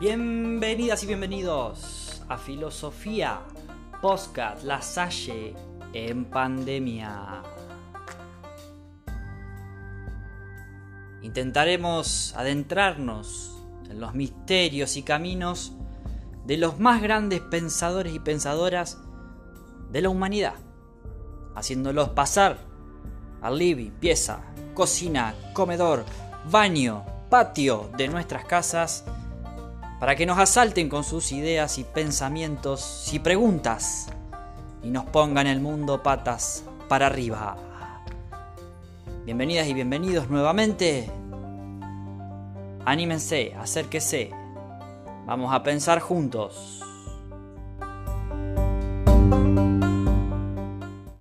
Bienvenidas y bienvenidos a Filosofía Postcat La Salle en pandemia. Intentaremos adentrarnos en los misterios y caminos de los más grandes pensadores y pensadoras de la humanidad, haciéndolos pasar al living, pieza, cocina, comedor, baño, patio de nuestras casas para que nos asalten con sus ideas y pensamientos y preguntas y nos pongan el mundo patas para arriba. Bienvenidas y bienvenidos nuevamente. Anímense, acérquese. Vamos a pensar juntos.